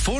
before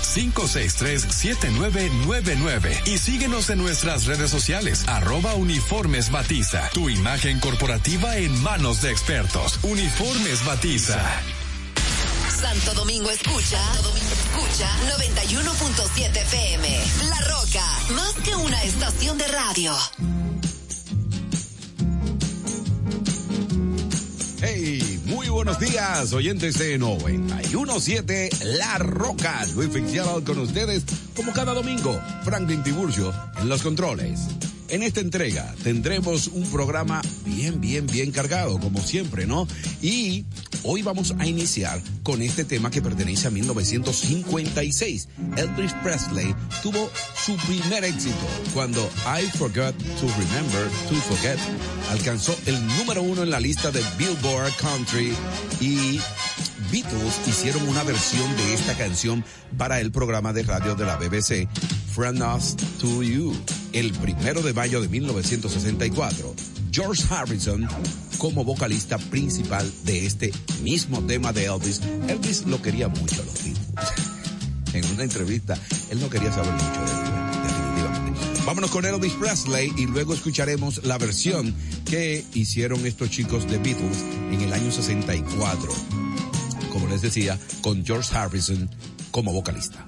809-563-7999 y síguenos en nuestras redes sociales arroba uniformes batiza. Tu imagen corporativa en manos de expertos. Uniformes batiza. Santo Domingo escucha. Domingo escucha 91.7 FM. La Roca, más que una estación de radio. Buenos días, oyentes de 917 La Roca. Luis Fitzgerald con ustedes, como cada domingo. Franklin Tiburcio en los controles. En esta entrega tendremos un programa bien, bien, bien cargado, como siempre, ¿no? Y hoy vamos a iniciar con este tema que pertenece a 1956. Elvis Presley tuvo su primer éxito cuando I Forgot to Remember to Forget alcanzó el número uno en la lista de Billboard Country y Beatles hicieron una versión de esta canción para el programa de radio de la BBC, From Us to You, el primero de mayo de 1964. George Harrison como vocalista principal de este mismo tema de Elvis. Elvis lo quería mucho a los Beatles. en una entrevista, él no quería saber mucho de él. Vámonos con Elvis Presley y luego escucharemos la versión que hicieron estos chicos de Beatles en el año 64 como les decía, con George Harrison como vocalista.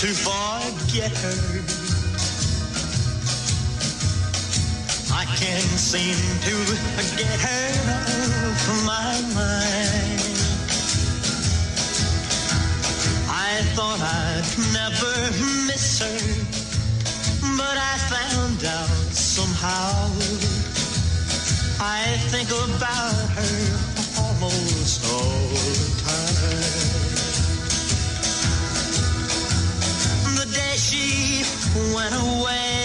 To forget her. I can't seem to get her from my mind. Thought I'd never miss her, but I found out somehow. I think about her almost all the time. The day she went away,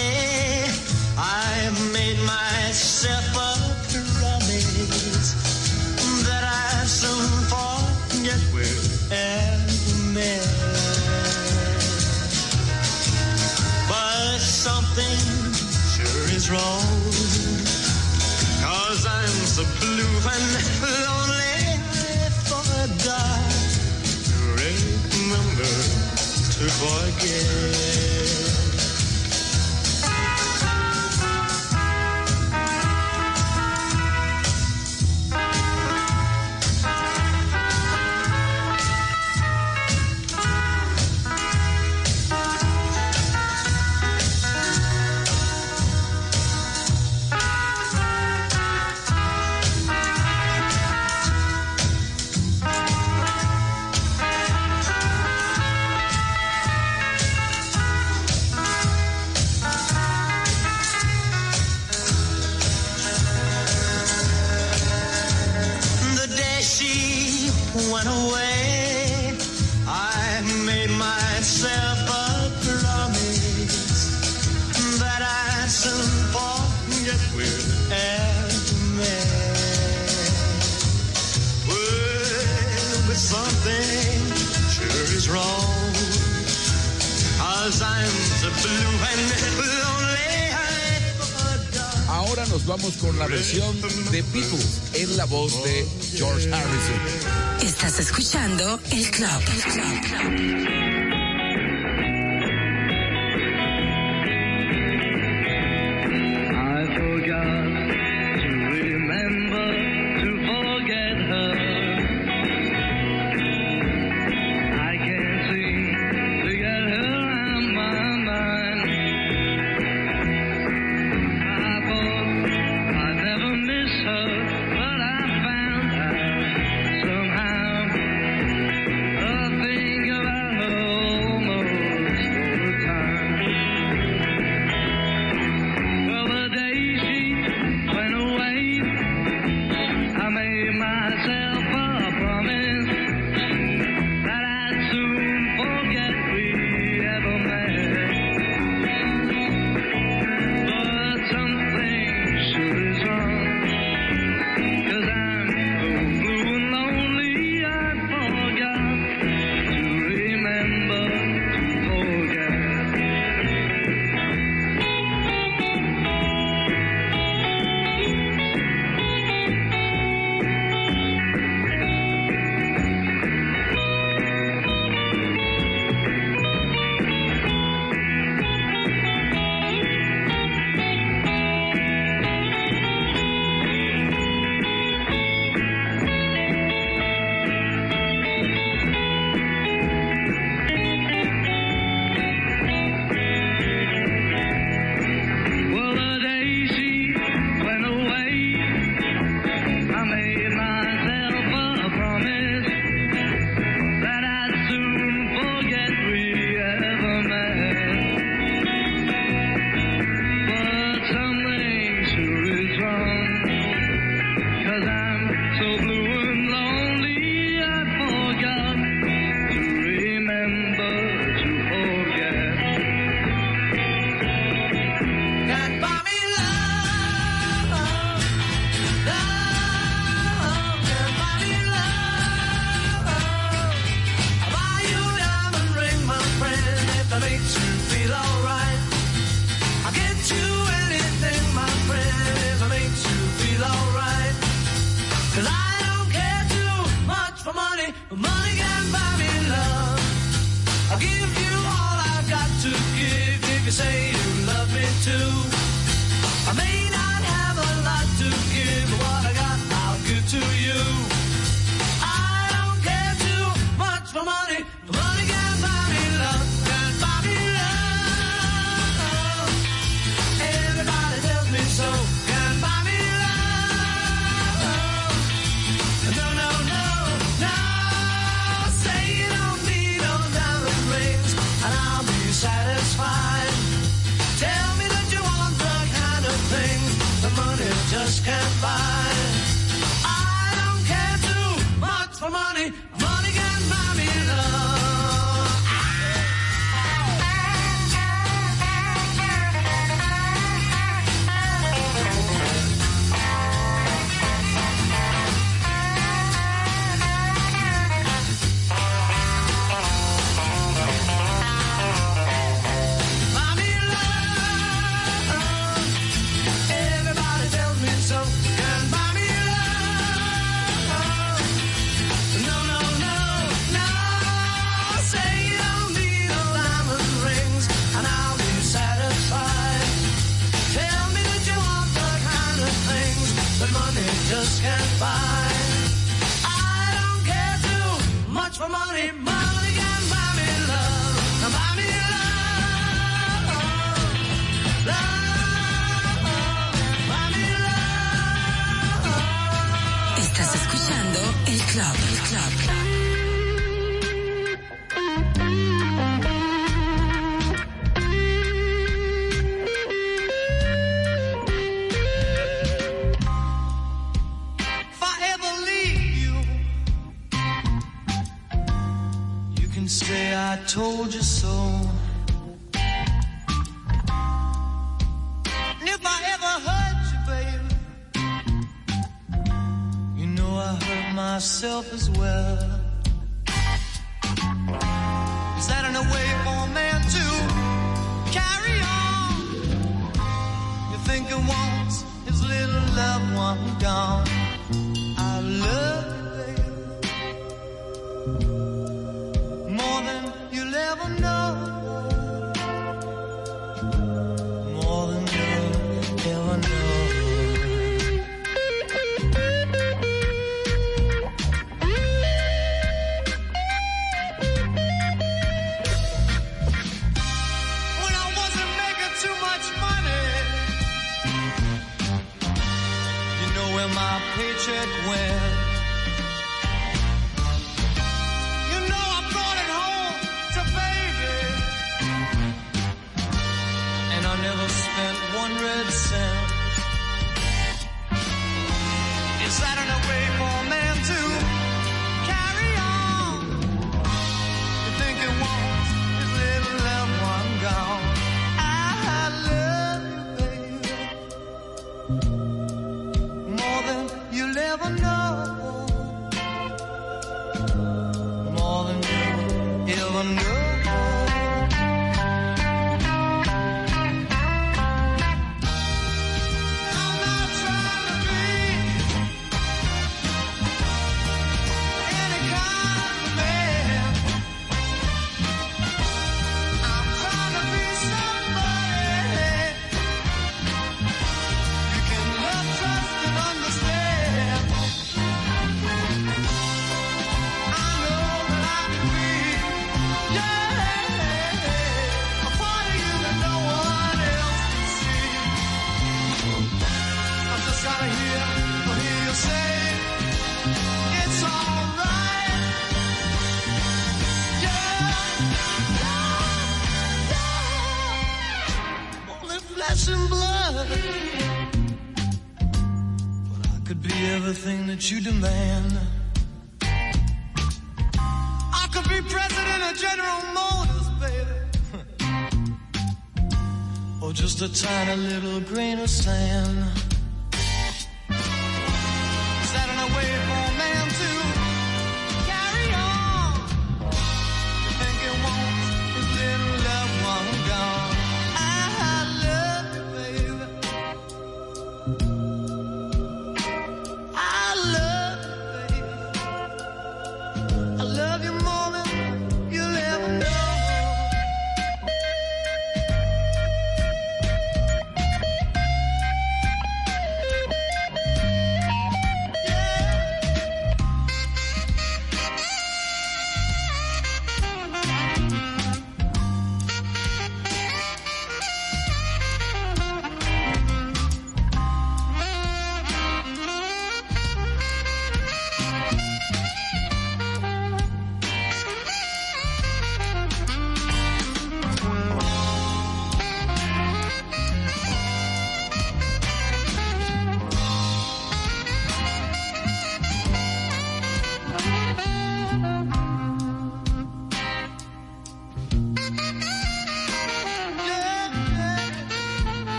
yeah. vamos con la versión de People en la voz de George Harrison. Estás escuchando el club. El club.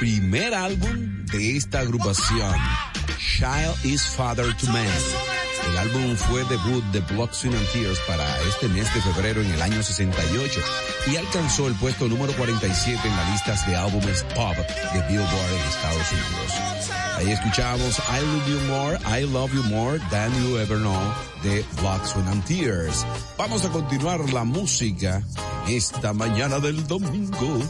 primer álbum de esta agrupación, Child is Father to Man. El álbum fue debut de Blood, and Tears para este mes de febrero en el año 68 y alcanzó el puesto número 47 en las listas de álbumes pop de Billboard en Estados Unidos. Ahí escuchamos I Love You More, I Love You More Than You Ever Know de Blood, and Tears. Vamos a continuar la música esta mañana del domingo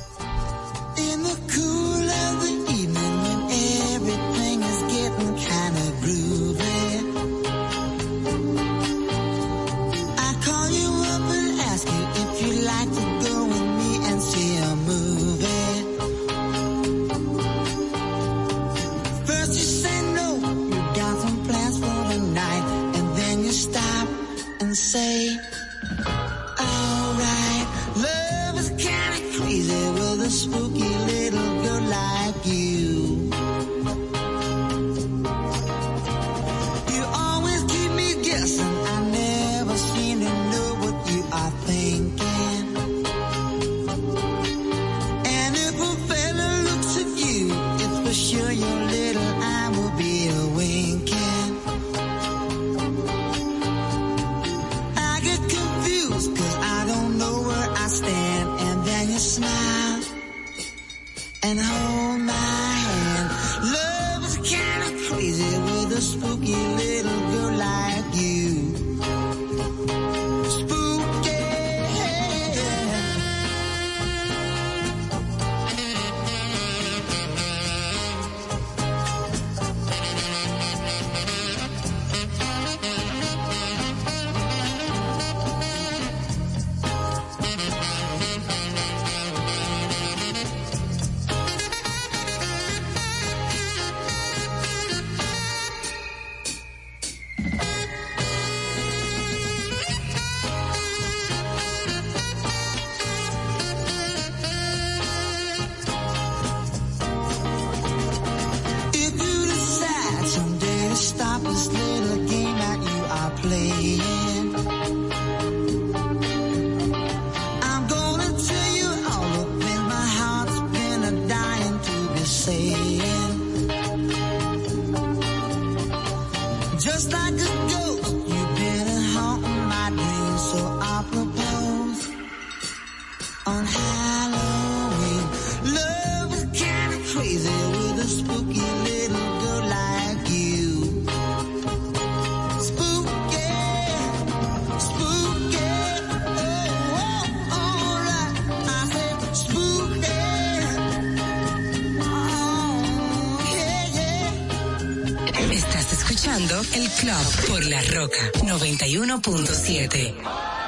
107.7.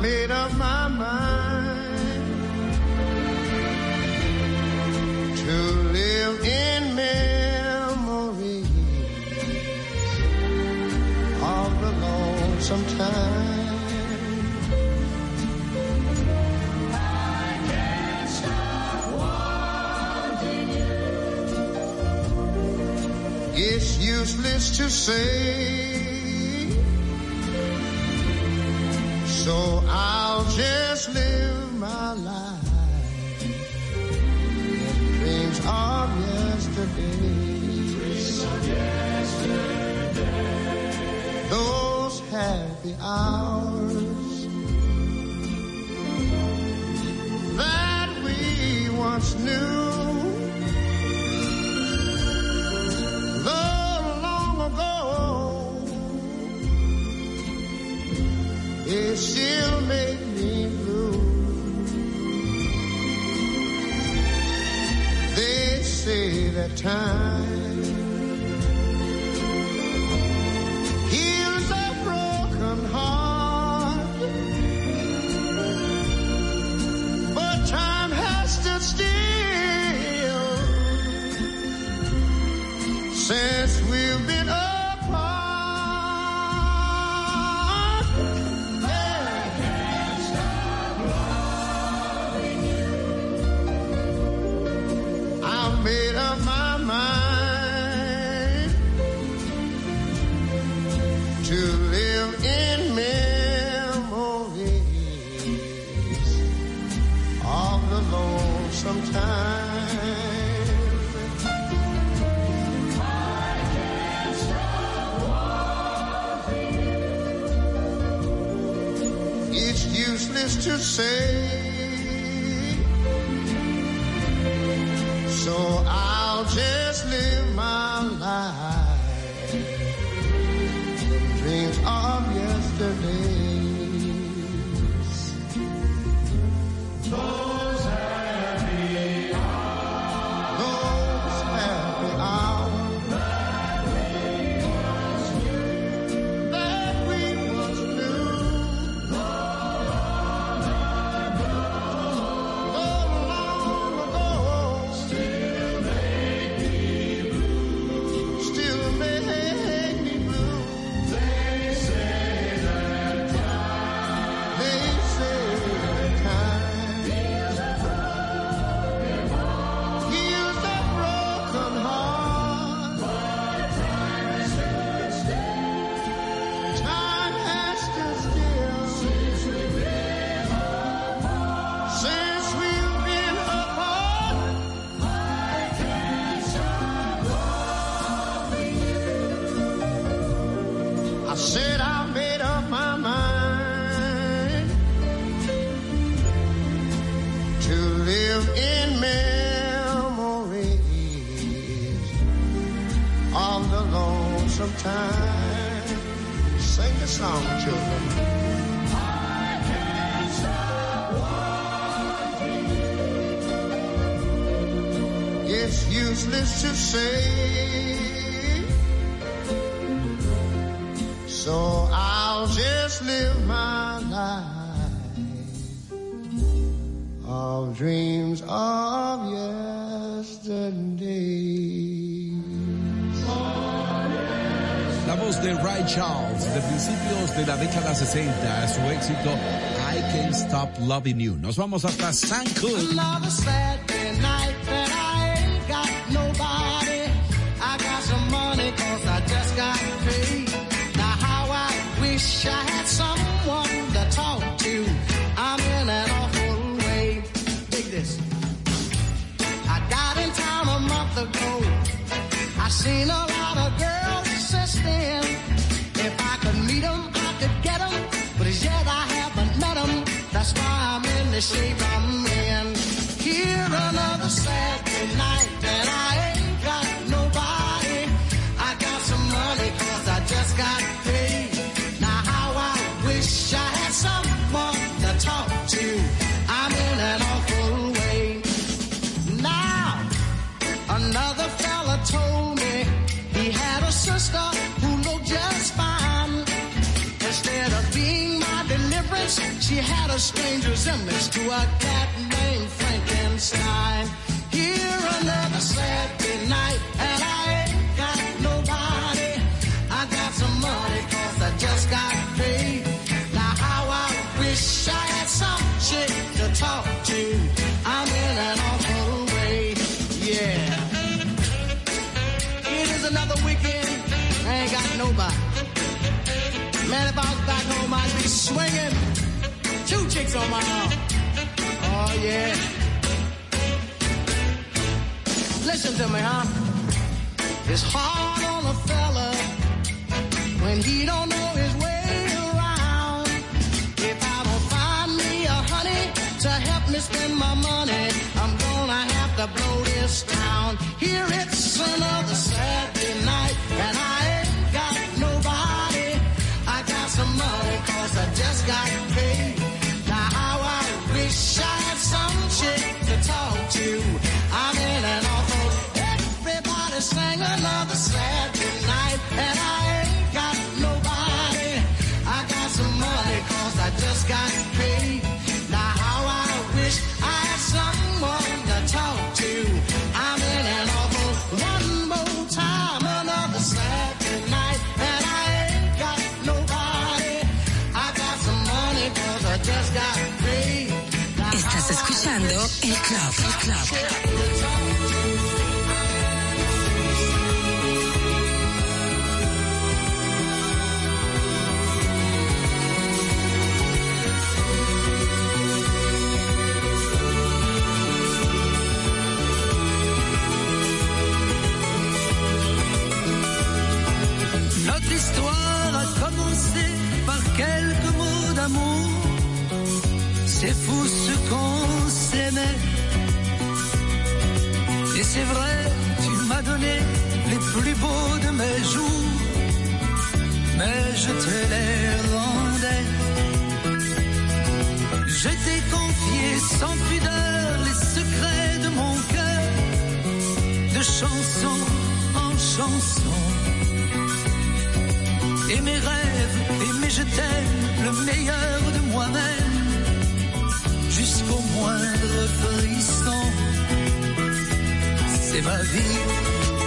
Made up my mind. to say. So I'll just live my life. Dreams of yesterday. Dreams of yesterday. Those happy hours that we once knew. That time say, voz de Ray Charles de principios de la década 60, su éxito I Can't Stop Loving You. Nos vamos hasta San. I seen a yet I haven't met 'em. That's why I'm in the shape I'm in. Here another Saturday night had a strange resemblance to a cat named Frankenstein. Here another Saturday night, and I ain't got nobody. I got some money cause I just got paid. Now how I wish I had some chick to talk to. I'm in an awful way, yeah. It is another weekend. I ain't got nobody. Man, if I was back home, I'd be swinging. On. Oh, yeah. Listen to me, huh? It's hard on a fella when he don't know his way around. If I don't find me a honey to help me spend my money, I'm gonna have to blow this town. Here it's another Saturday night, and I ain't got nobody. I got some money cause I just got les plus beaux de mes jours. Mais je te les rendais. Je t'ai confié sans pudeur les secrets de mon cœur, de chanson en chanson. Et mes rêves, et mes je t'aime, le meilleur de moi-même, jusqu'au moindre frisson. C'est ma vie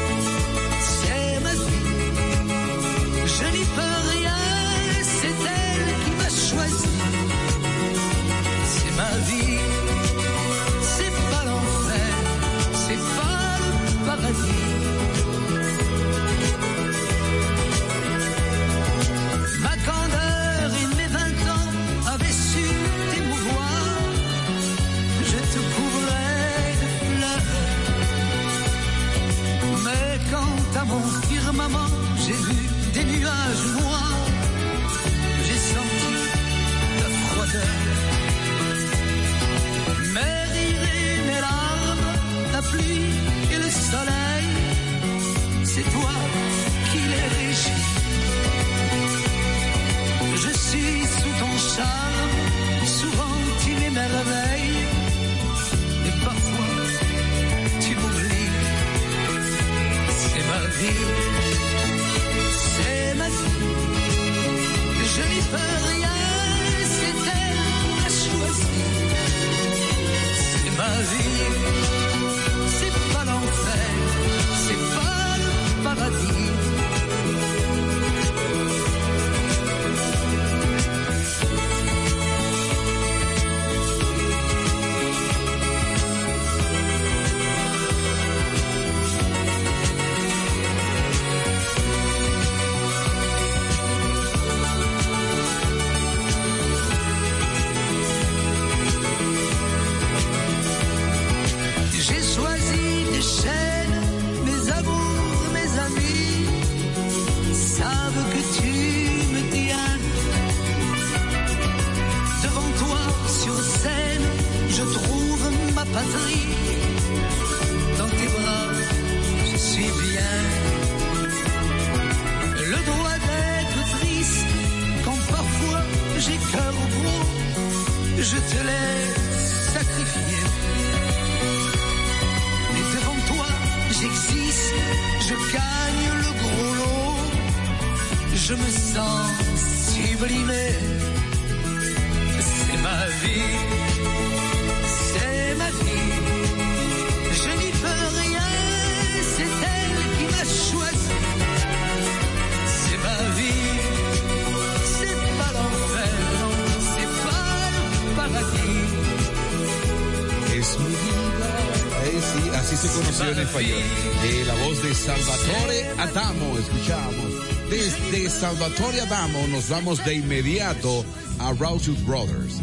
Salvatore Adamo nos vamos de inmediato a Rousey Brothers.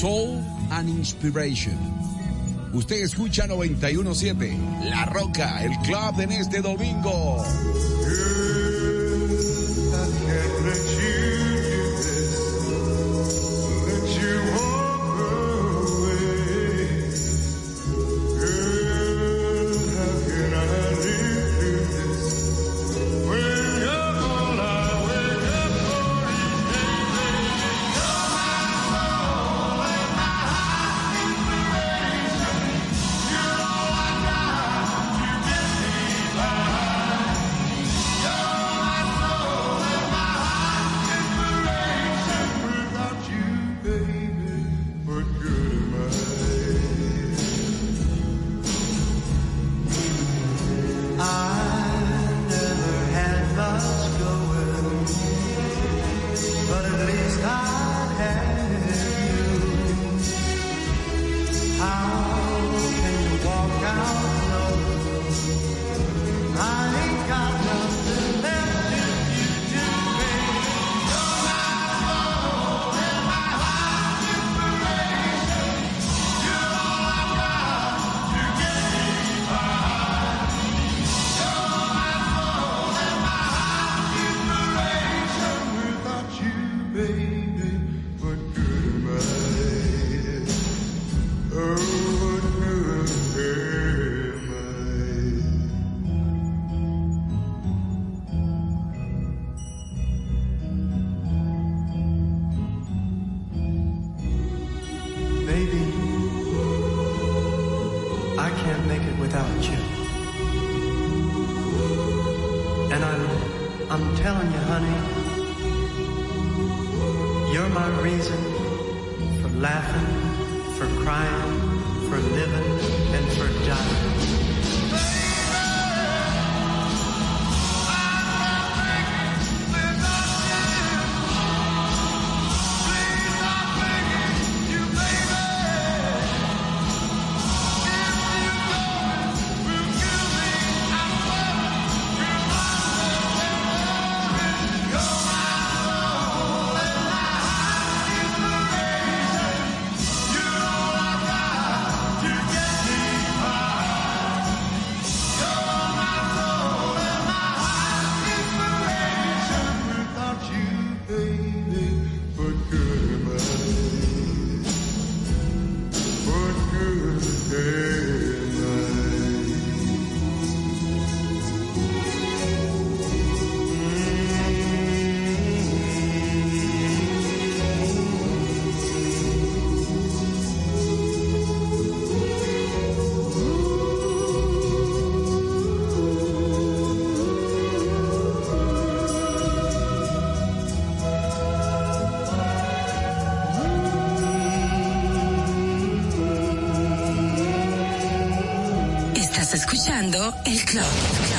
Soul and Inspiration. Usted escucha 917, La Roca, el club en este domingo. El club.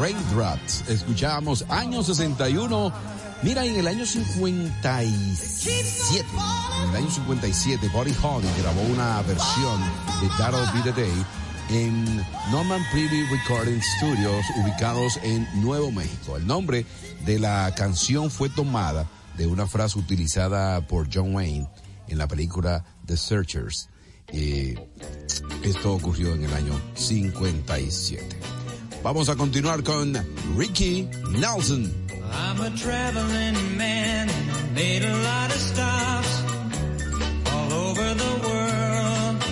Raindrops. Escuchábamos año 61. Mira, en el año 57, en el año 57, Buddy Holly grabó una versión de That'll Be the Day en Norman Pretty Recording Studios ubicados en Nuevo México. El nombre de la canción fue tomada de una frase utilizada por John Wayne en la película The Searchers. Eh, esto ocurrió en el año 57. Vamos a continuar con Ricky Nelson. I'm a traveling man, made a lot of stops all over the world.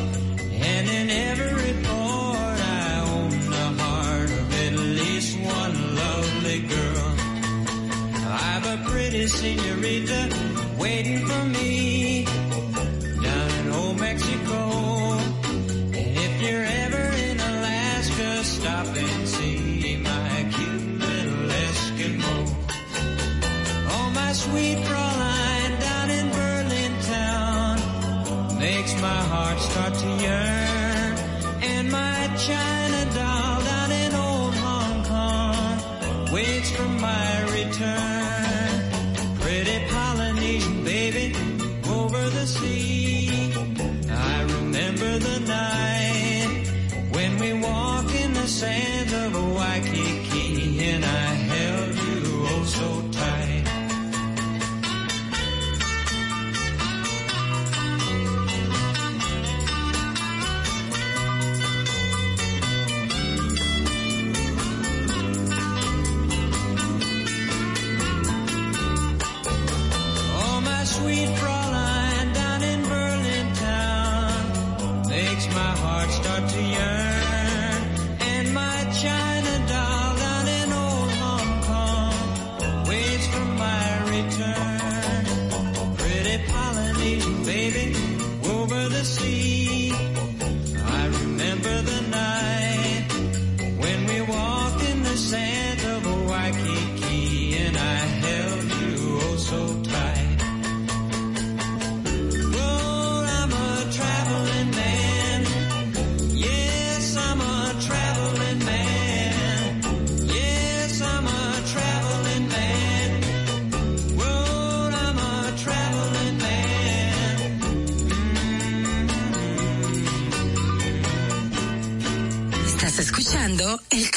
And in every port I own the heart of at least one lovely girl. I've a pretty senorita waiting for me sweet Fraulein down in Berlin town makes my heart start to yearn.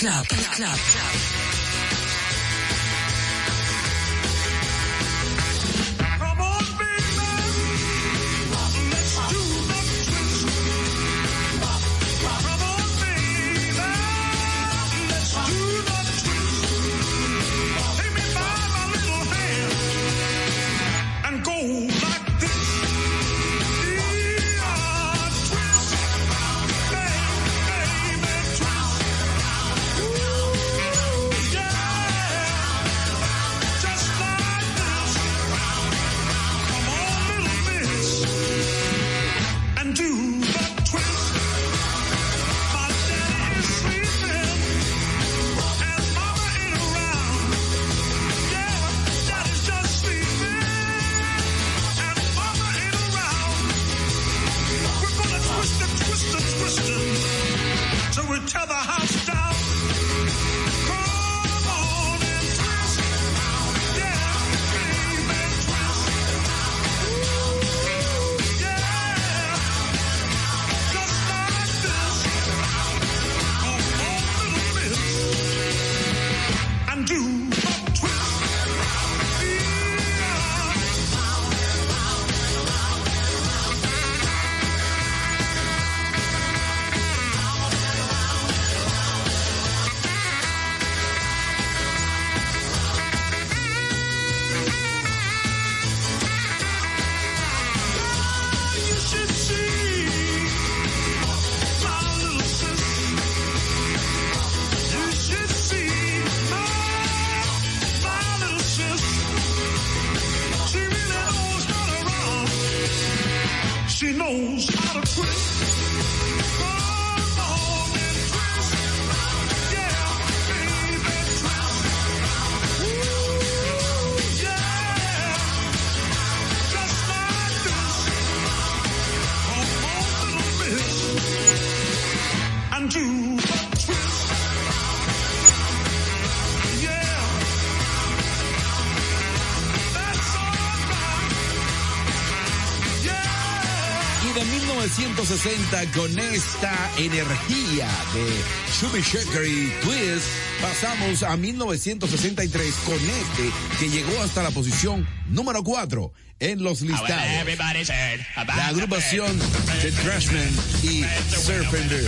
Club. Club. Club. presenta con esta energía de Shubby y Twist. Pasamos a 1963 con este que llegó hasta la posición número 4 en los listados. La agrupación The Trashman y Surfender.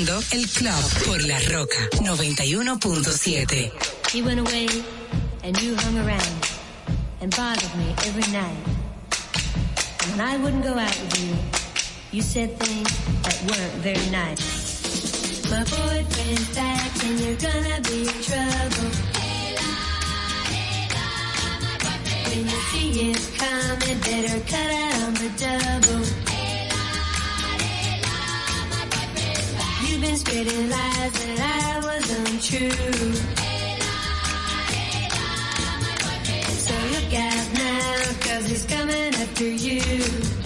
escuchando El Club por La Roca 91.7. He went away and you hung around and bothered me every night. And when I wouldn't go out with you, you said things that weren't very nice. My boyfriend's back and you're gonna be in trouble. When you see him coming, better cut out on the double. creating lies that I was untrue. So look out he's coming after you.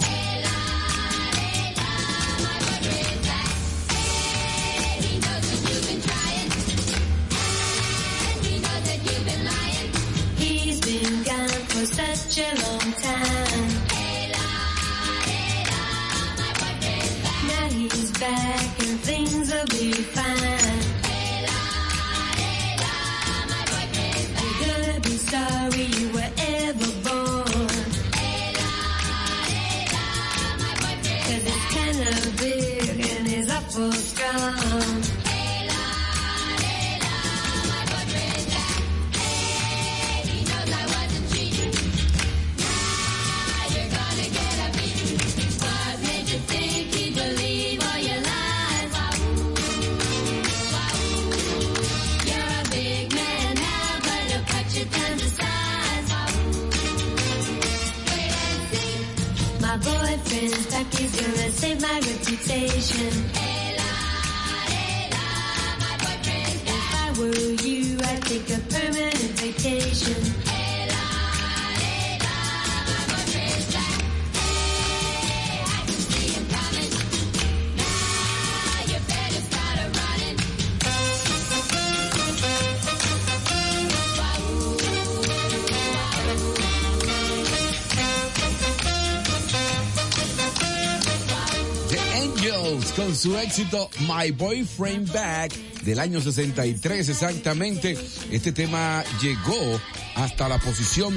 be fine. My Boyfriend Back del año 63 exactamente. Este tema llegó hasta la posición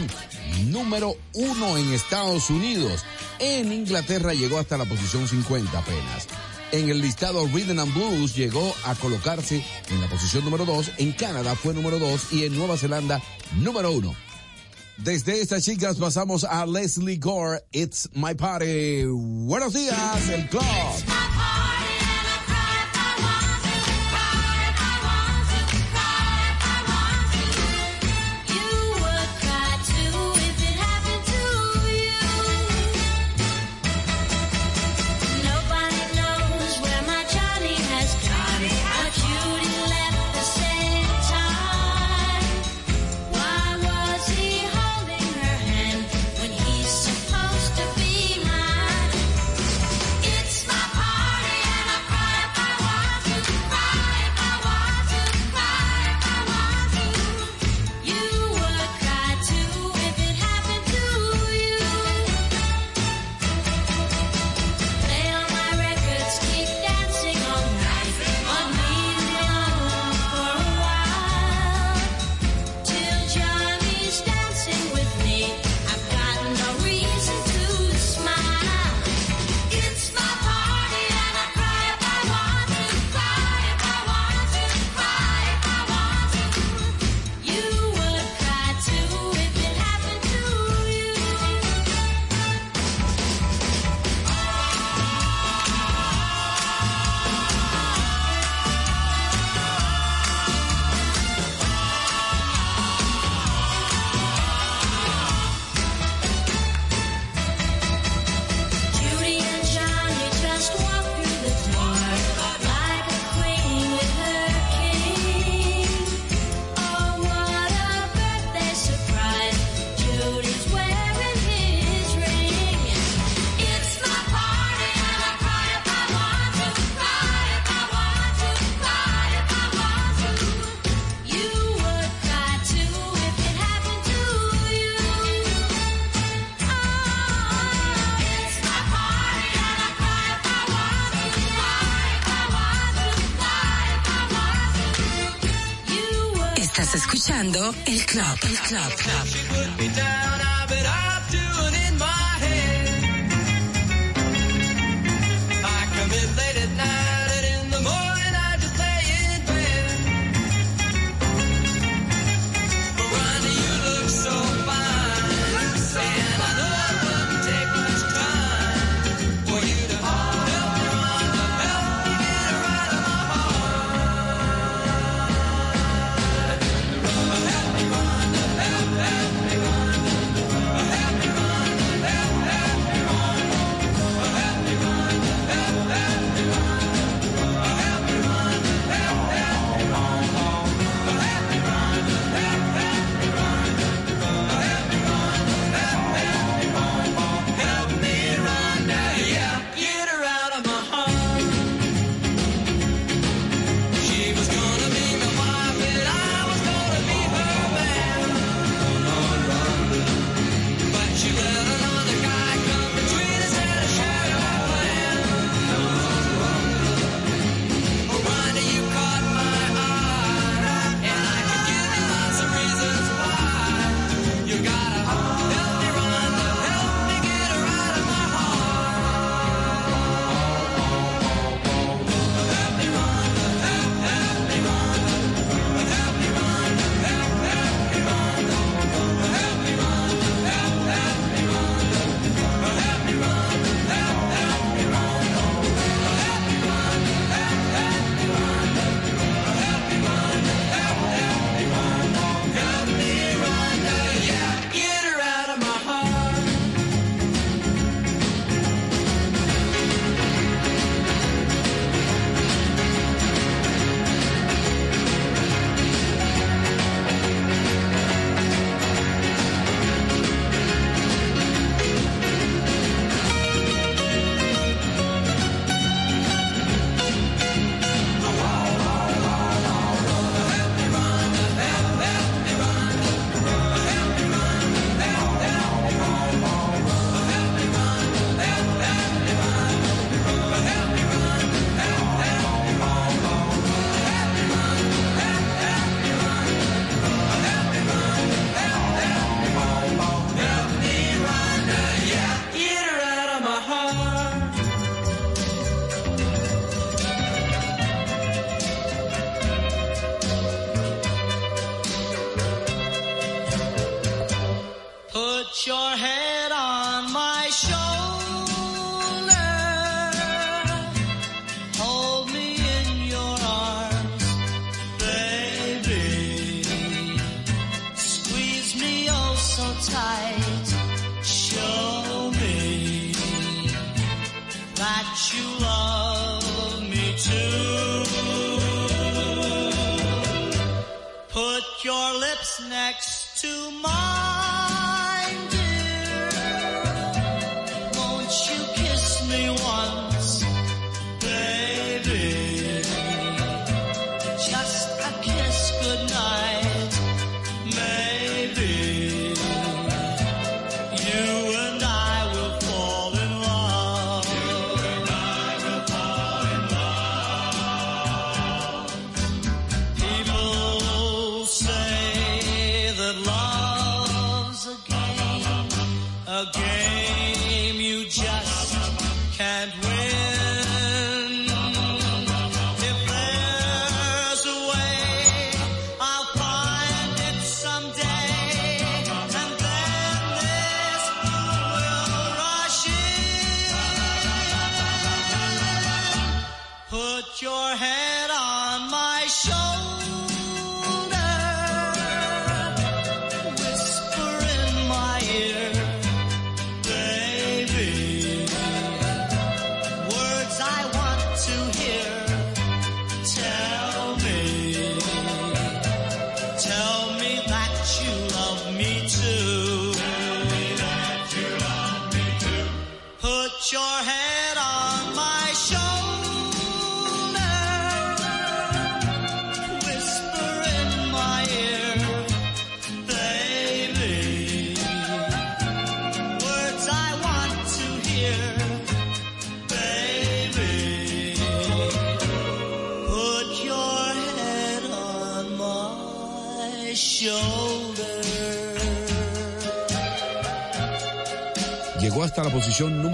número uno en Estados Unidos. En Inglaterra llegó hasta la posición 50 apenas. En el listado Rhythm and Blues llegó a colocarse en la posición número 2, en Canadá fue número 2 y en Nueva Zelanda número uno Desde estas chicas pasamos a Leslie Gore, It's My Party. Buenos días, el club. el club. El club. club.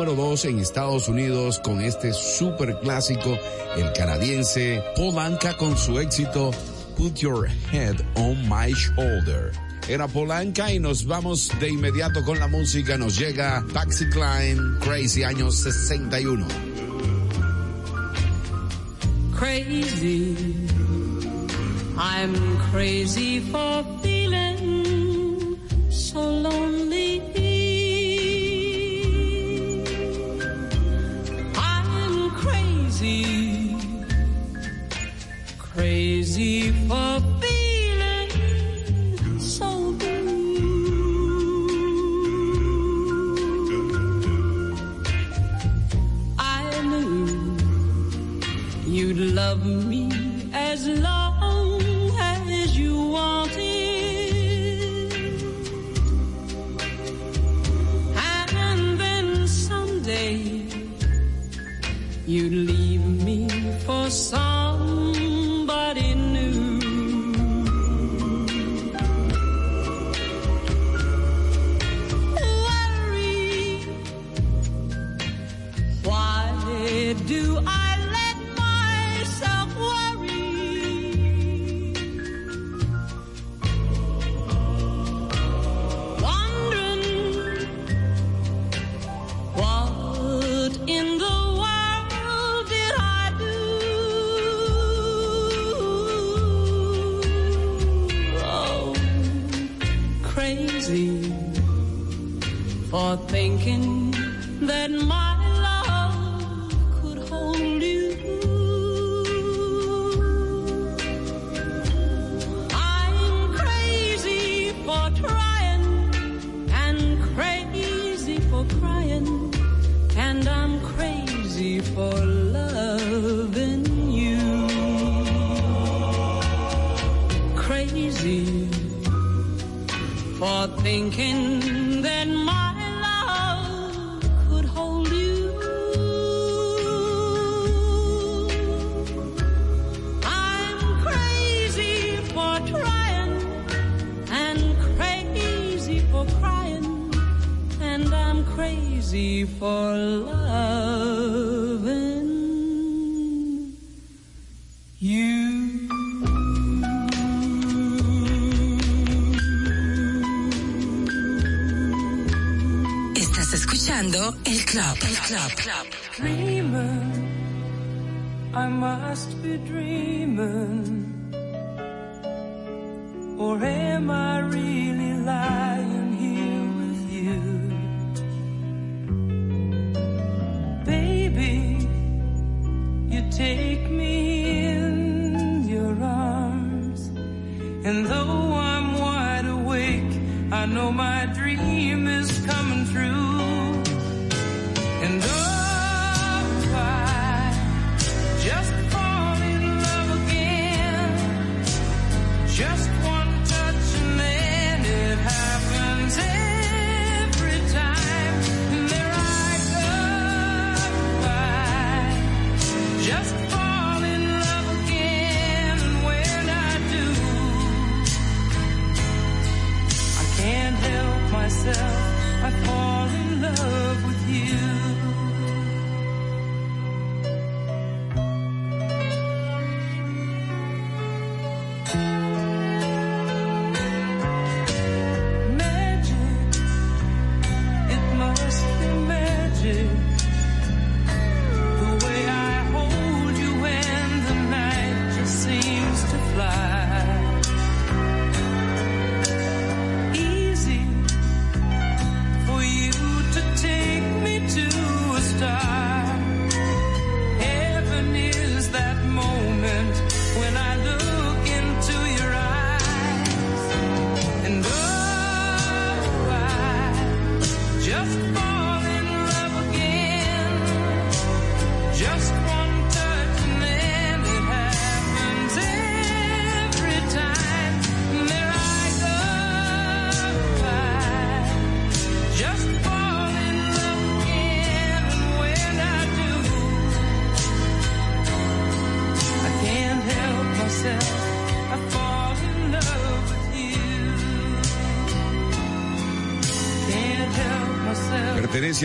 número 2 en Estados Unidos con este super clásico, el canadiense Polanca con su éxito Put Your Head on My Shoulder. Era Polanca y nos vamos de inmediato con la música. Nos llega Taxi Klein, Crazy año 61. Crazy. I'm crazy for feeling so lonely. Oh. Escuchando El Club. El Club. dreamer. I must be dreaming. Or am I really lying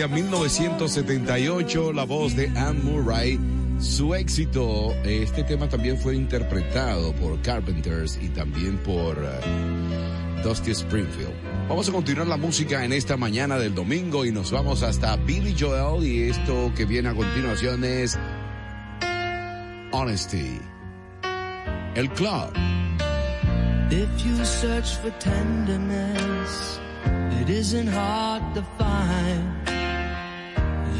myself. Pertenece a 1978, la voz de Anne Murray. Su éxito, este tema también fue interpretado por Carpenters y también por eh, Dusty Springfield. Vamos a continuar la música en esta mañana del domingo y nos vamos hasta Billy Joel y esto que viene a continuación es Honesty. El Club. If you search for tenderness, it isn't hard to.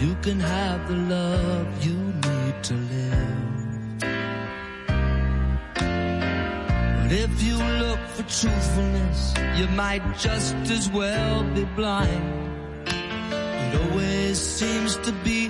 You can have the love you need to live. But if you look for truthfulness, you might just as well be blind. It always seems to be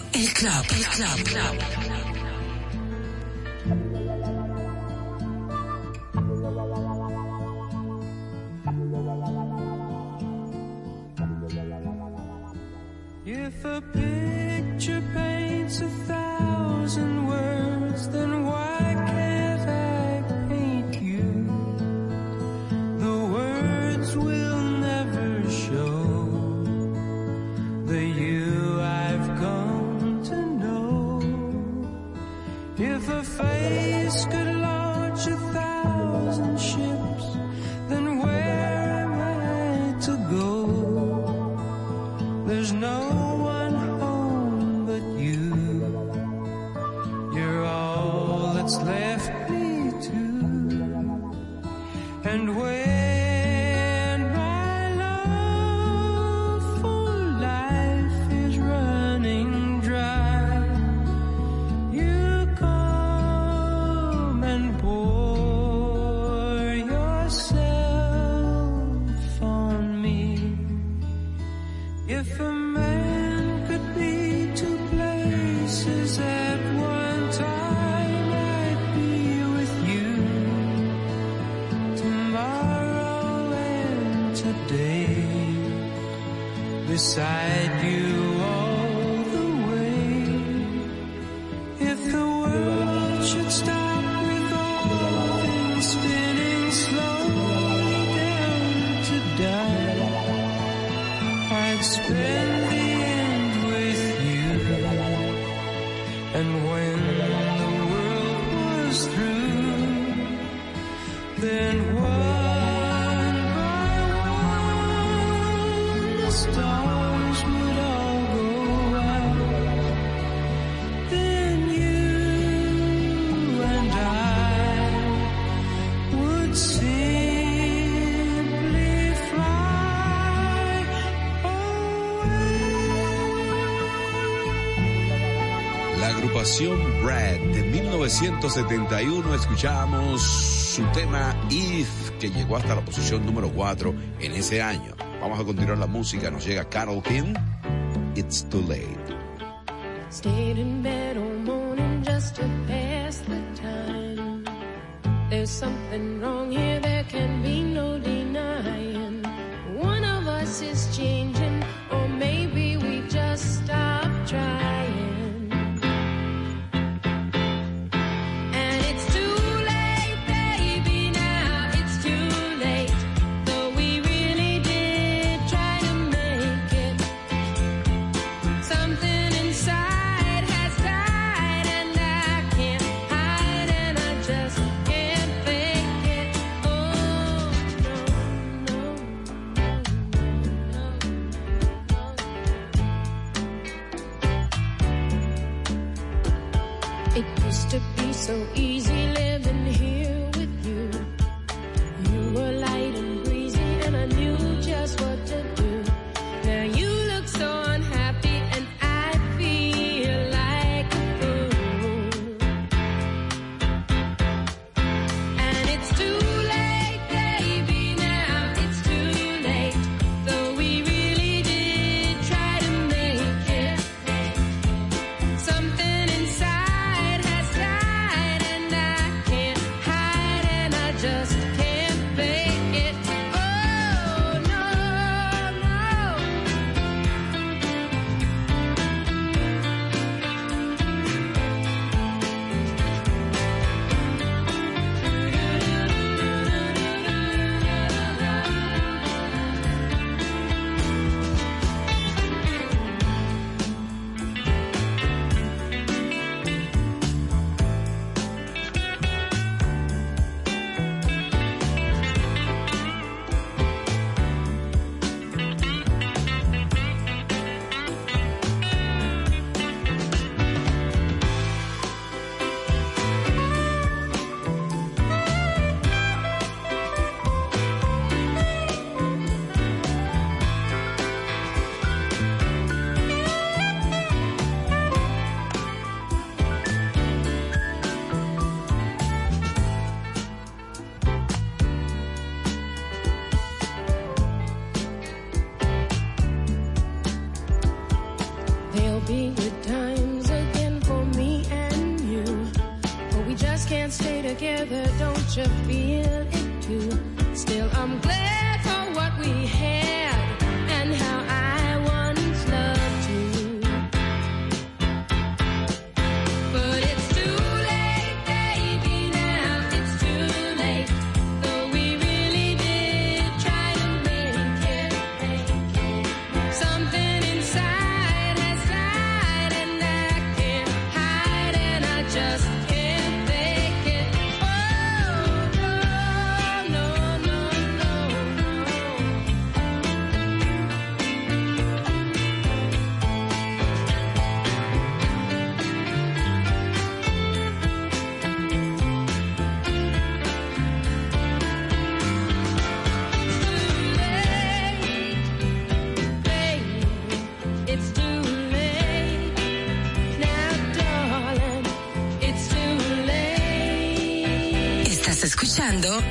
Club, el club, el club. El club. 1971 escuchamos su tema If, que llegó hasta la posición número 4 en ese año. Vamos a continuar la música, nos llega Carol King, It's Too Late.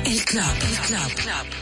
El Club. El Club. Club.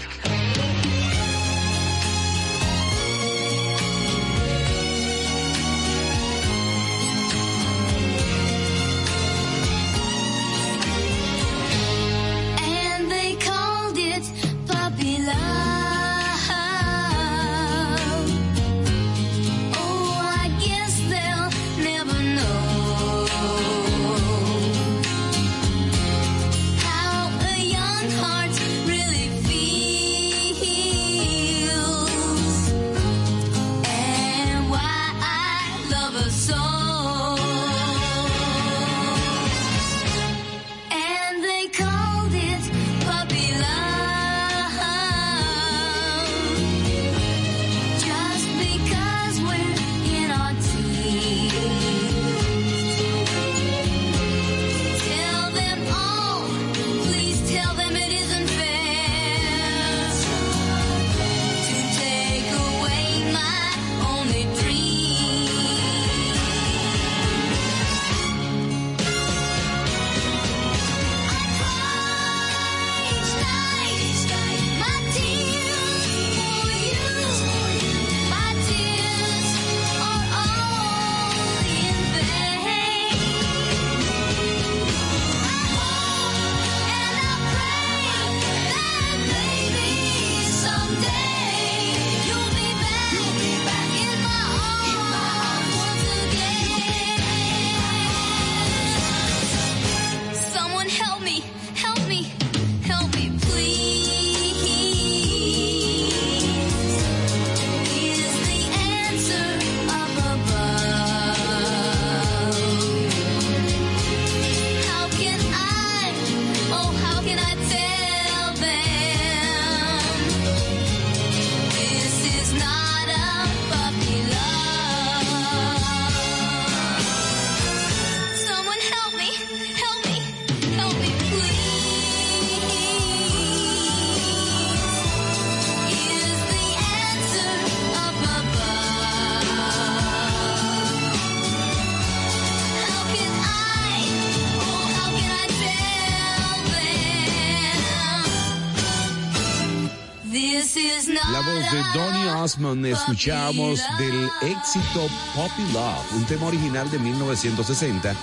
Escuchamos del éxito Poppy Love, un tema original de 1960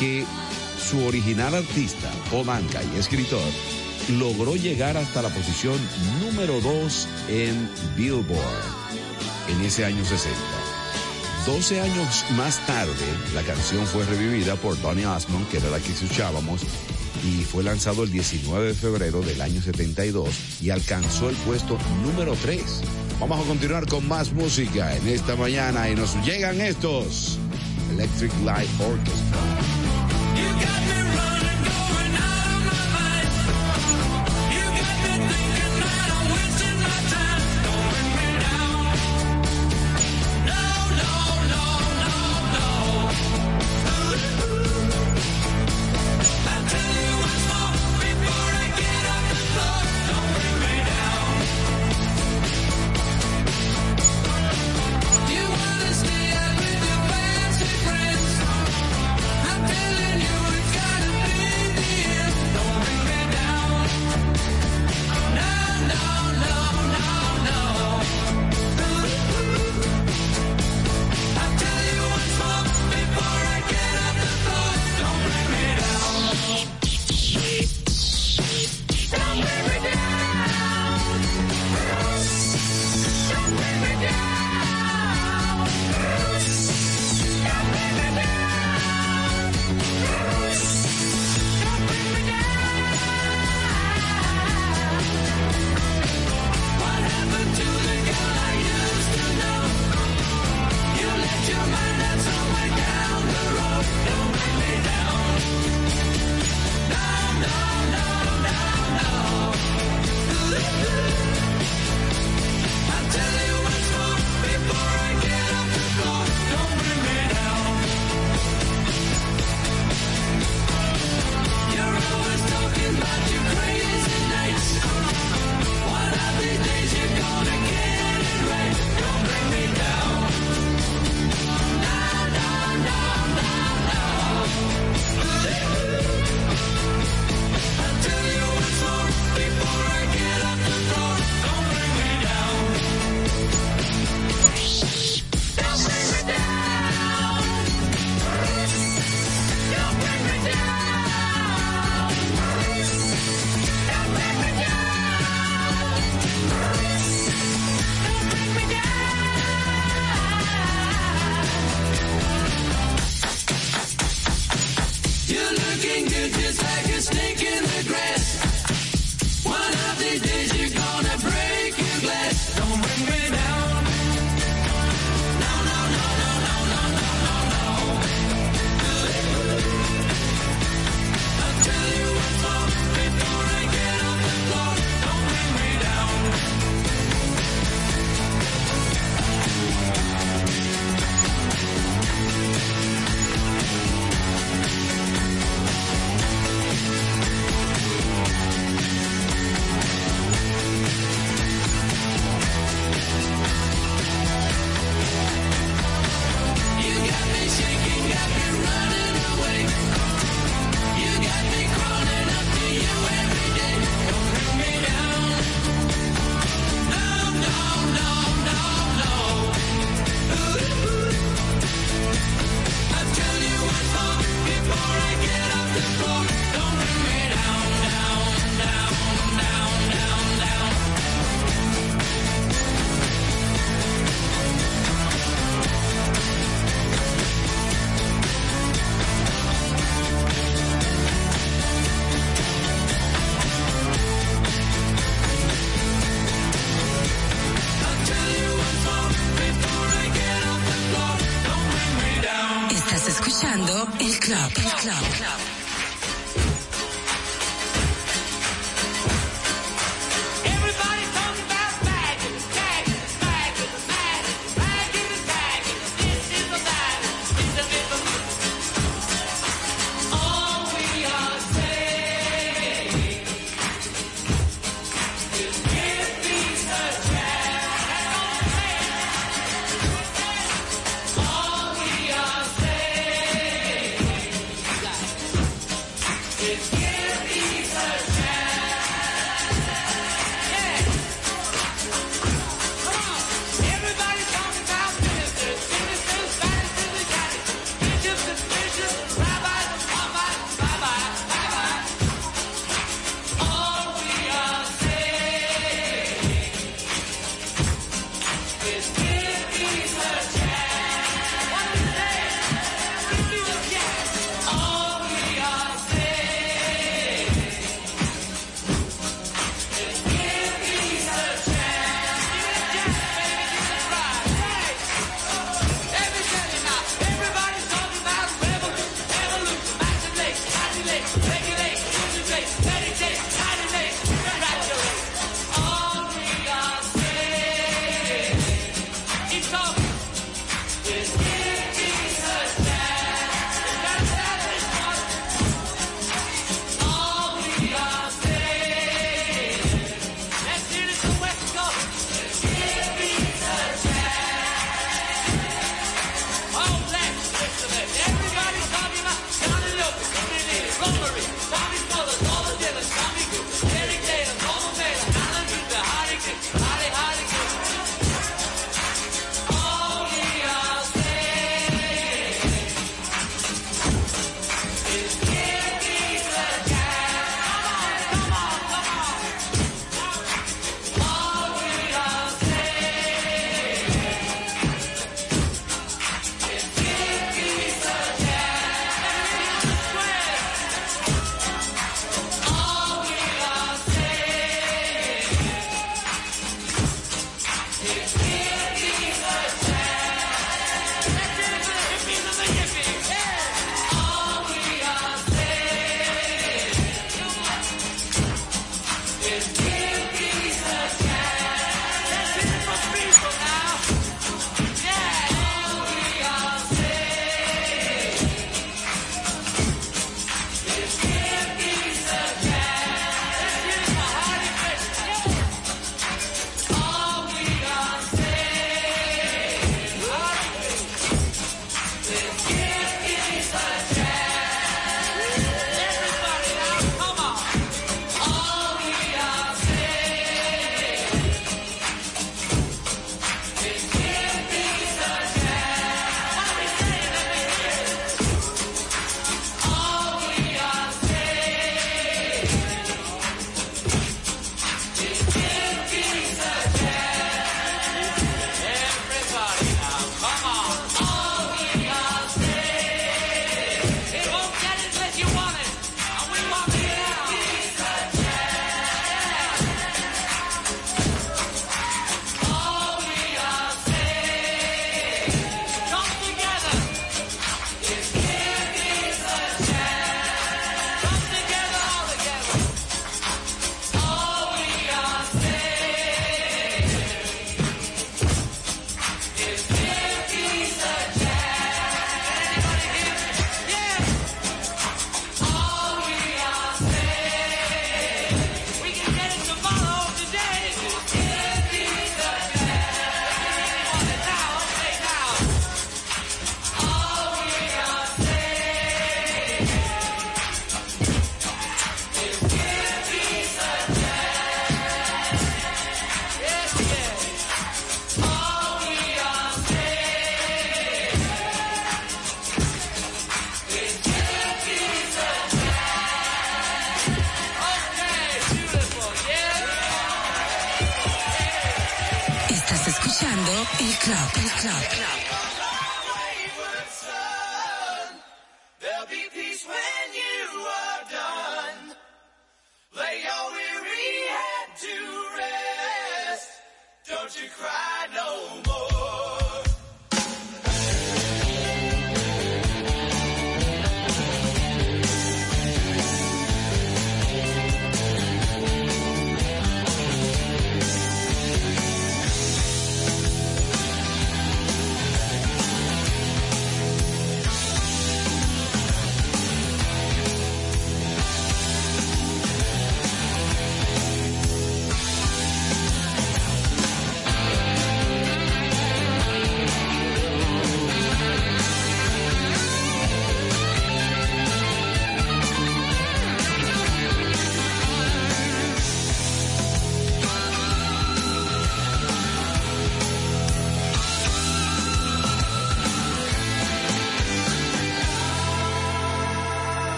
que su original artista, Paul Anka, y escritor, logró llegar hasta la posición número 2 en Billboard en ese año 60. 12 años más tarde, la canción fue revivida por Donny Osmond, que era la que escuchábamos, y fue lanzado el 19 de febrero del año 72 y alcanzó el puesto número 3 Vamos a continuar con más música en esta mañana y nos llegan estos Electric Light Orchestra.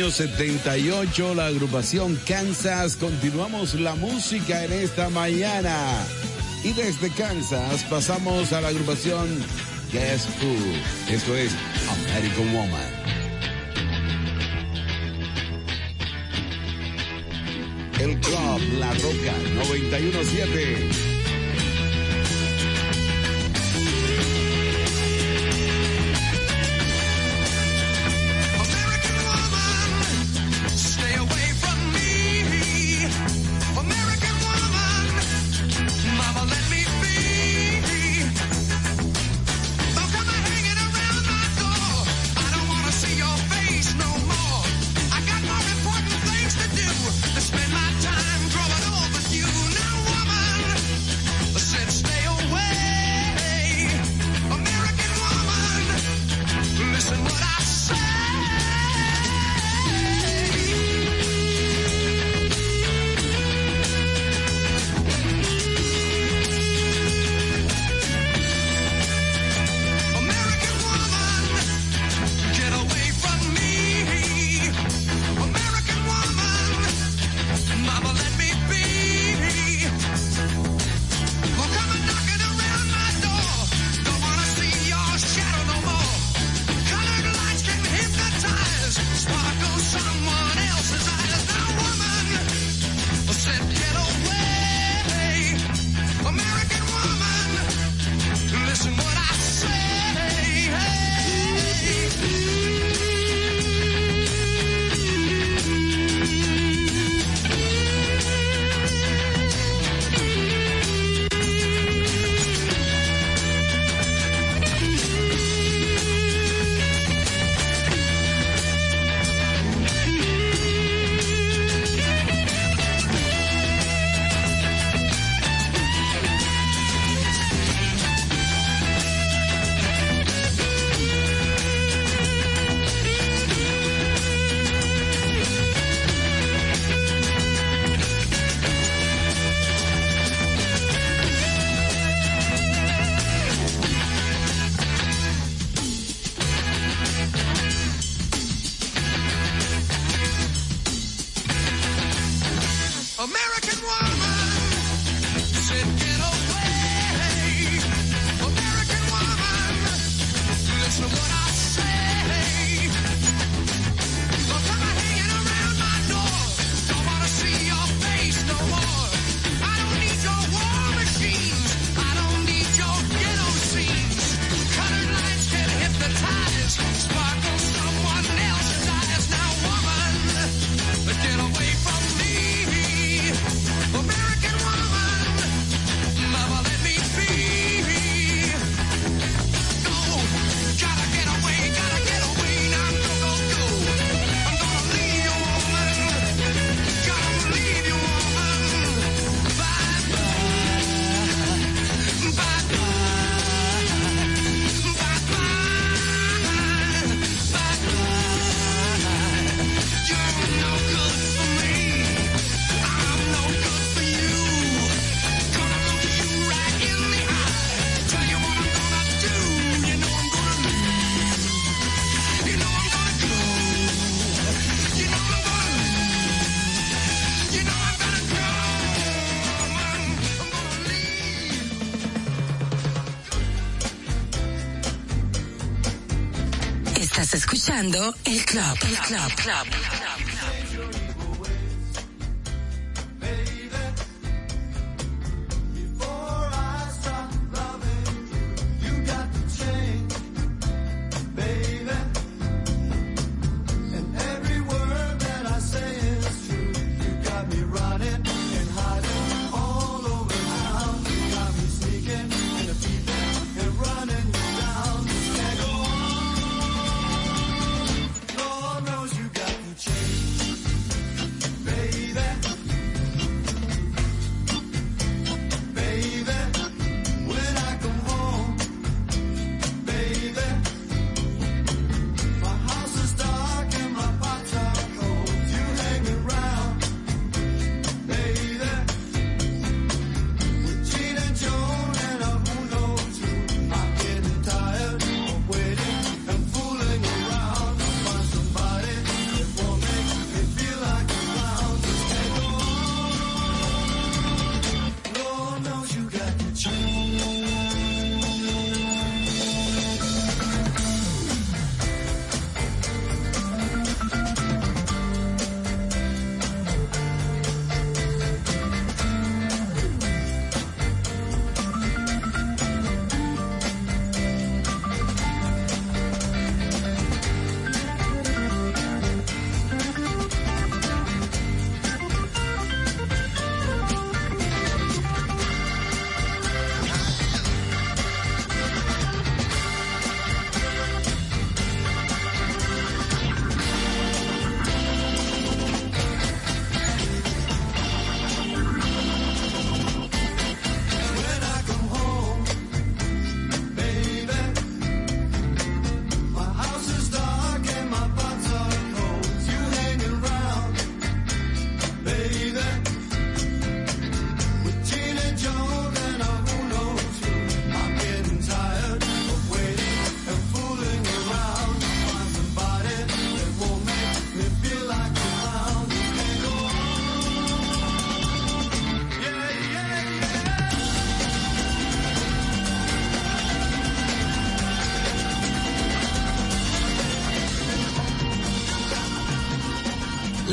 año 78, la agrupación Kansas. Continuamos la música en esta mañana. Y desde Kansas pasamos a la agrupación Guess Who. Esto es American Woman. El Club La Roca 917. escuchando el club, el club, club.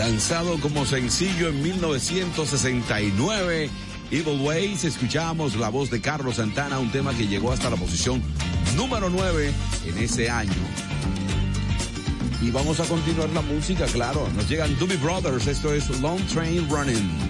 Lanzado como sencillo en 1969, Evil Ways, escuchamos la voz de Carlos Santana, un tema que llegó hasta la posición número 9 en ese año. Y vamos a continuar la música, claro. Nos llegan Doobie Brothers, esto es Long Train Running.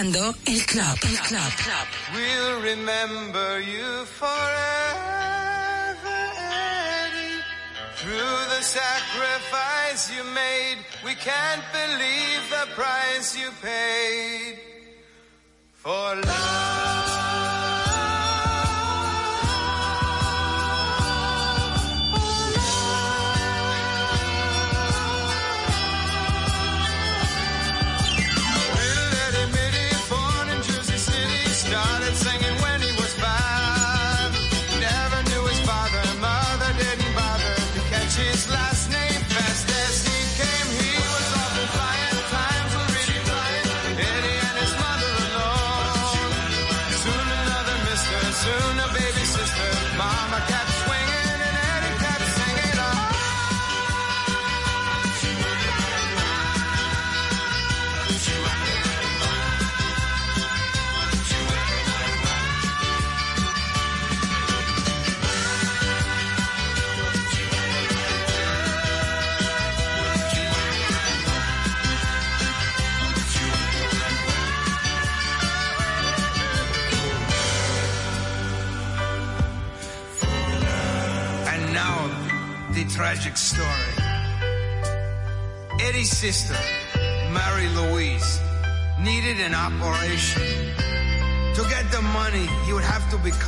Escuchando El Club. El Club. We'll remember you forever. Through the sacrifice you made, we can't believe the price you paid for Little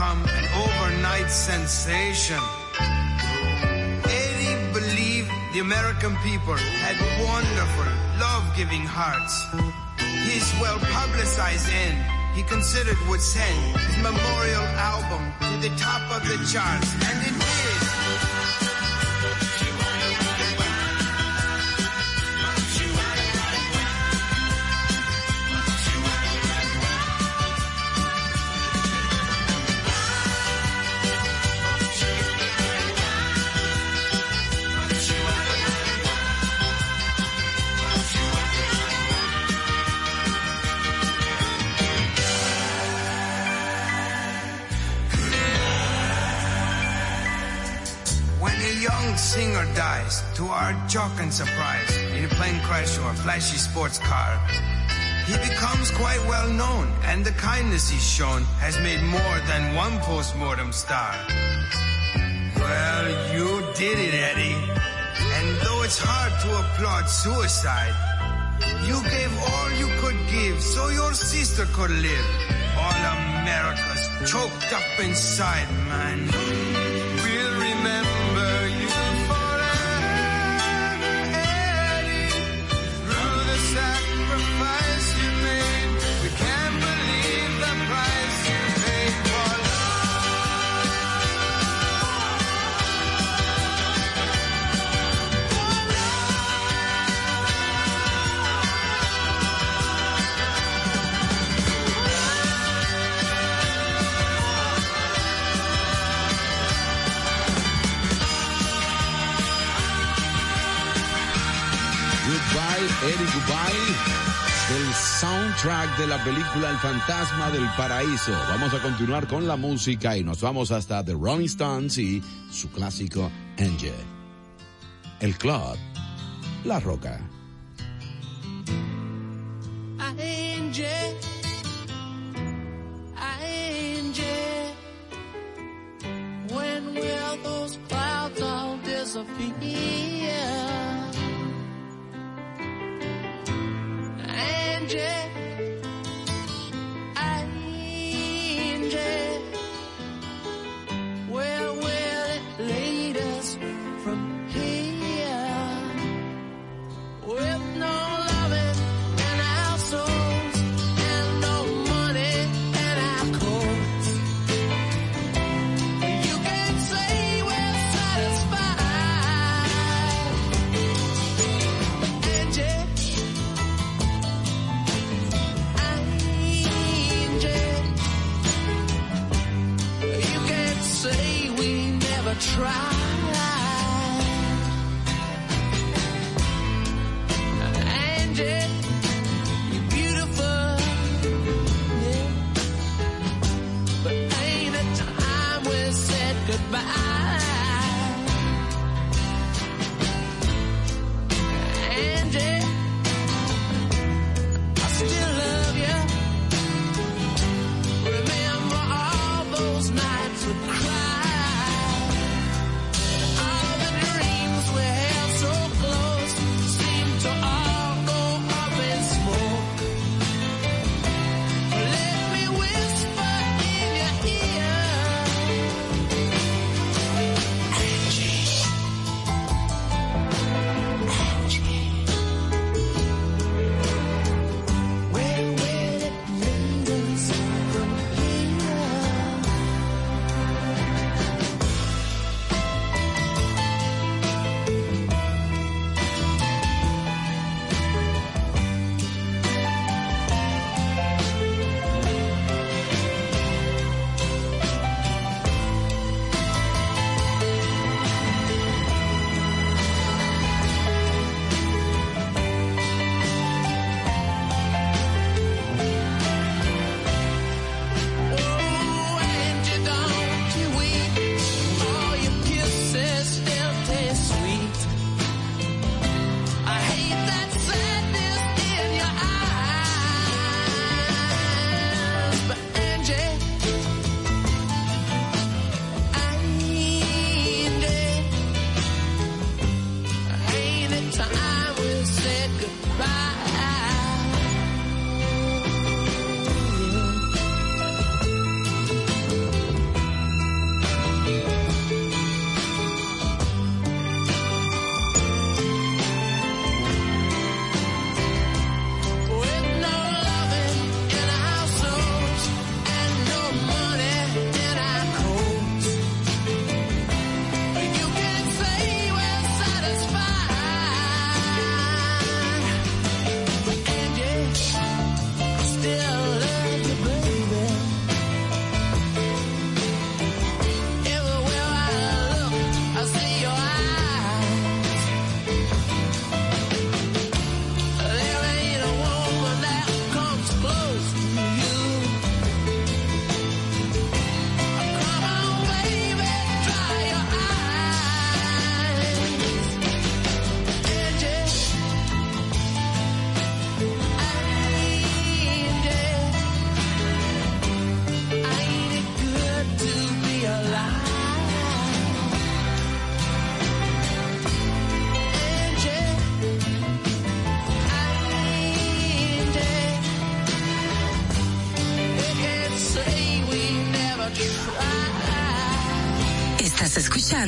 become an overnight sensation. Eddie believed the American people had wonderful, love-giving hearts. His well-publicized end, he considered would send his memorial album to the top of the charts, and it did. Shock and surprise, in a plane crash or a flashy sports car, he becomes quite well known, and the kindness he's shown has made more than one postmortem star. Well, you did it, Eddie. And though it's hard to applaud suicide, you gave all you could give so your sister could live. All America's choked up inside, man. De la película El Fantasma del Paraíso. Vamos a continuar con la música y nos vamos hasta The Rolling Stones y su clásico Angel. El Club, La Roca.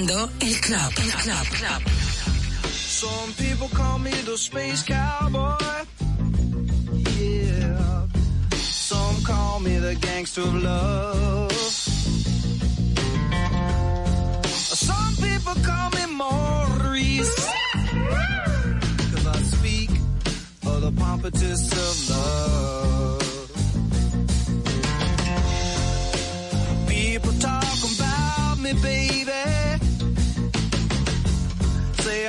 escuchando El Club. El Club. Club. Some people call me the space cowboy. Yeah. Some call me the gangster of love. Some people call me Maurice. Cause I speak of the pompous of love. people talk about me, baby.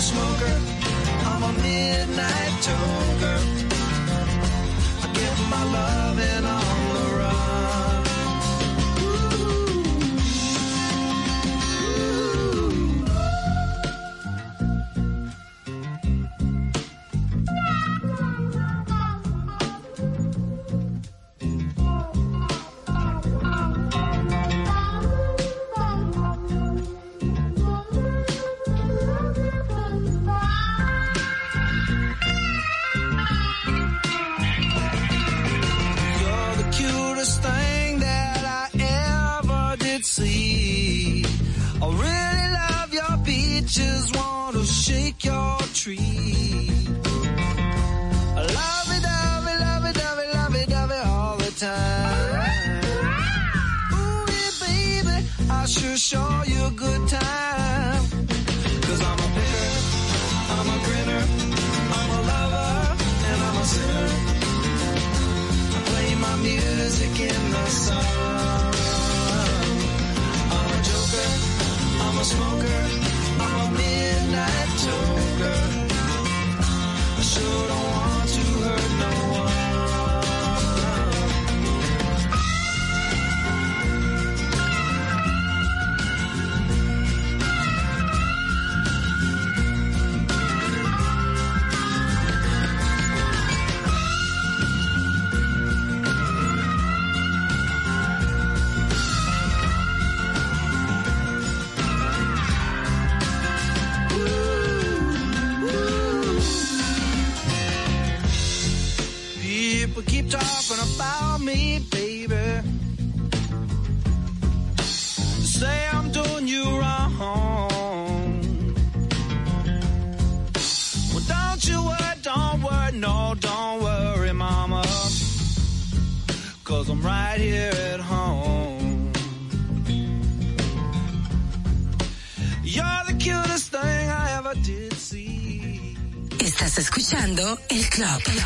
a smoker. I'm a midnight toker. I give my love and all.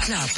Club.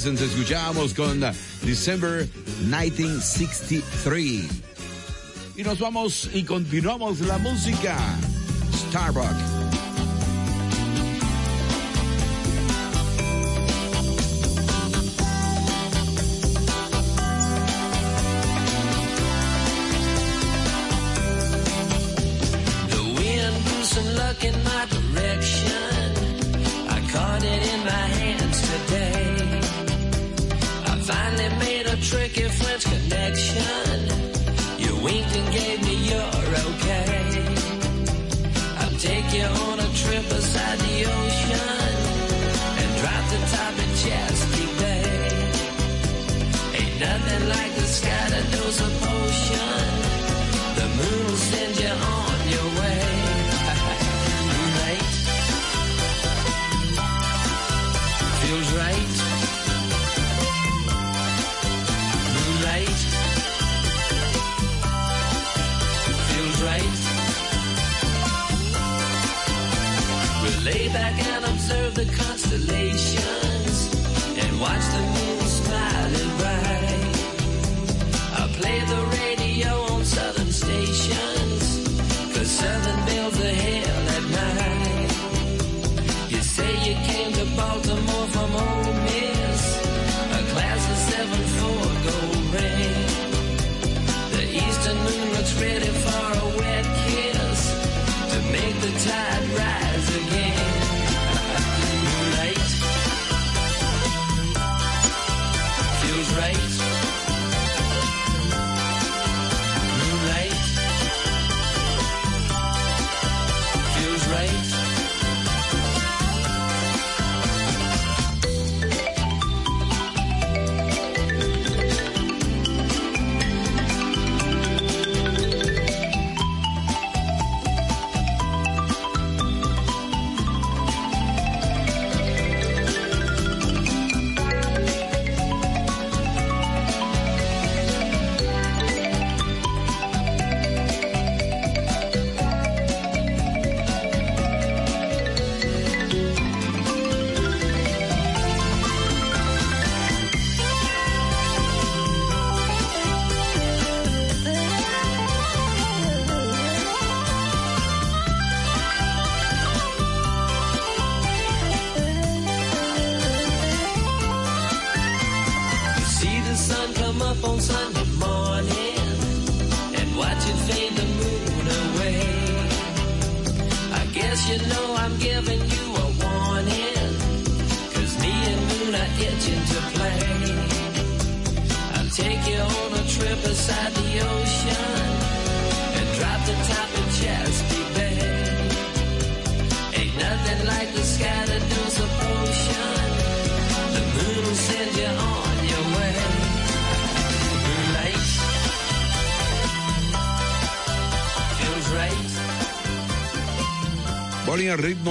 Simpsons escuchábamos con December 1963. Y nos vamos y continuamos la música. Starbucks.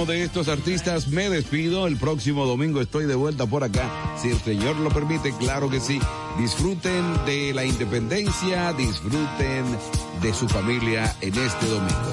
de estos artistas me despido. El próximo domingo estoy de vuelta por acá. Si el Señor lo permite, claro que sí. Disfruten de la independencia, disfruten de su familia en este domingo.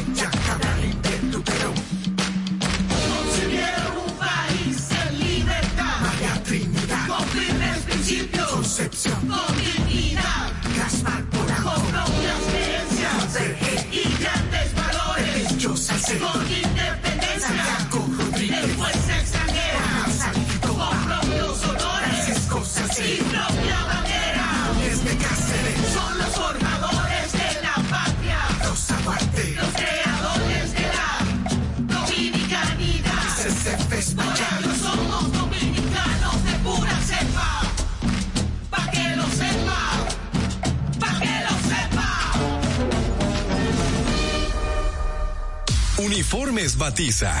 Batiza,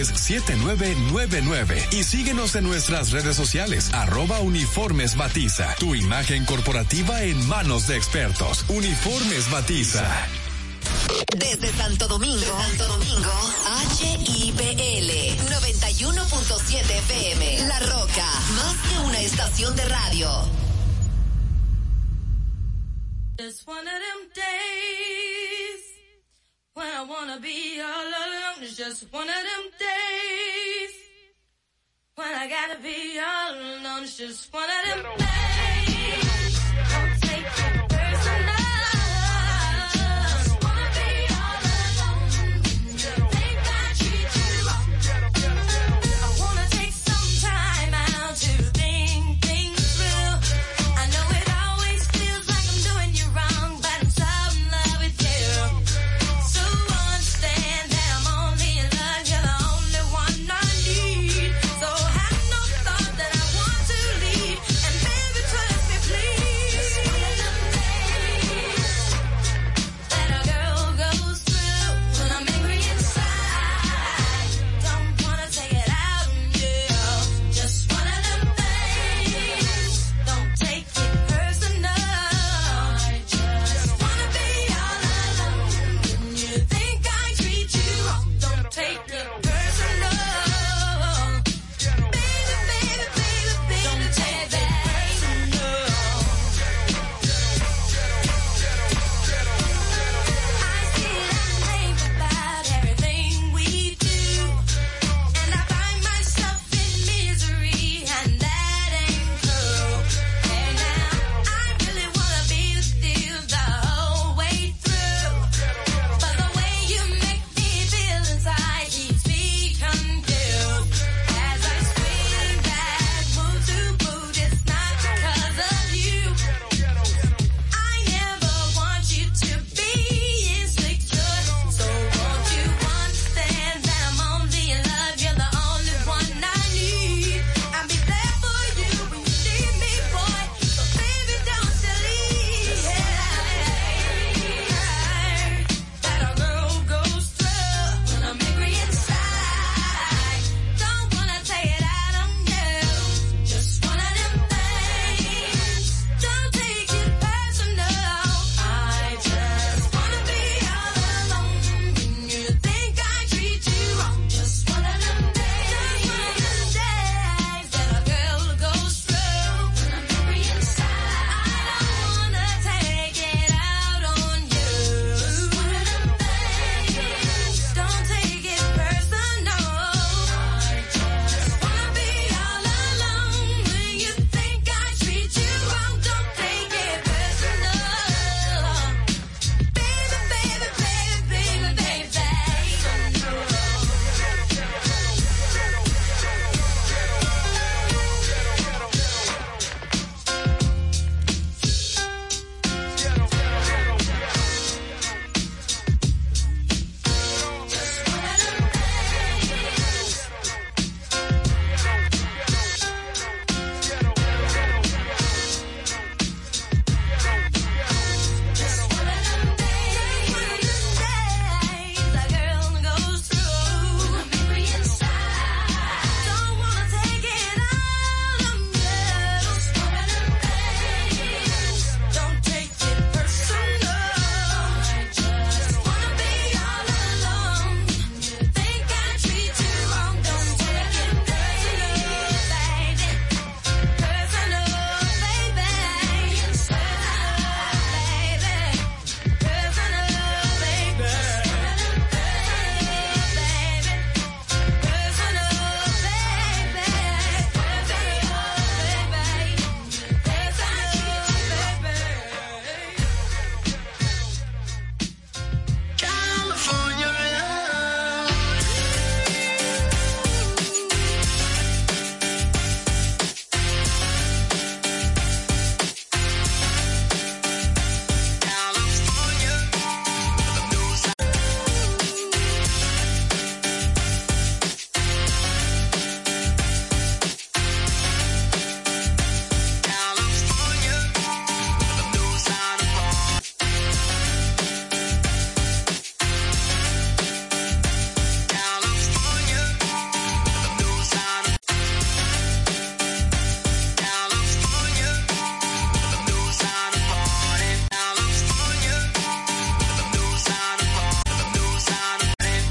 809-563-7999 y síguenos en nuestras redes sociales arroba uniformes batiza. Tu imagen corporativa en manos de expertos. Uniformes batiza. Desde Santo Domingo, Santo Domingo, HIPL 91.7 FM. La Roca, más que una estación de radio. It's one of them days when I wanna be all alone. It's just one of them days when I gotta be all alone. It's just one of them days.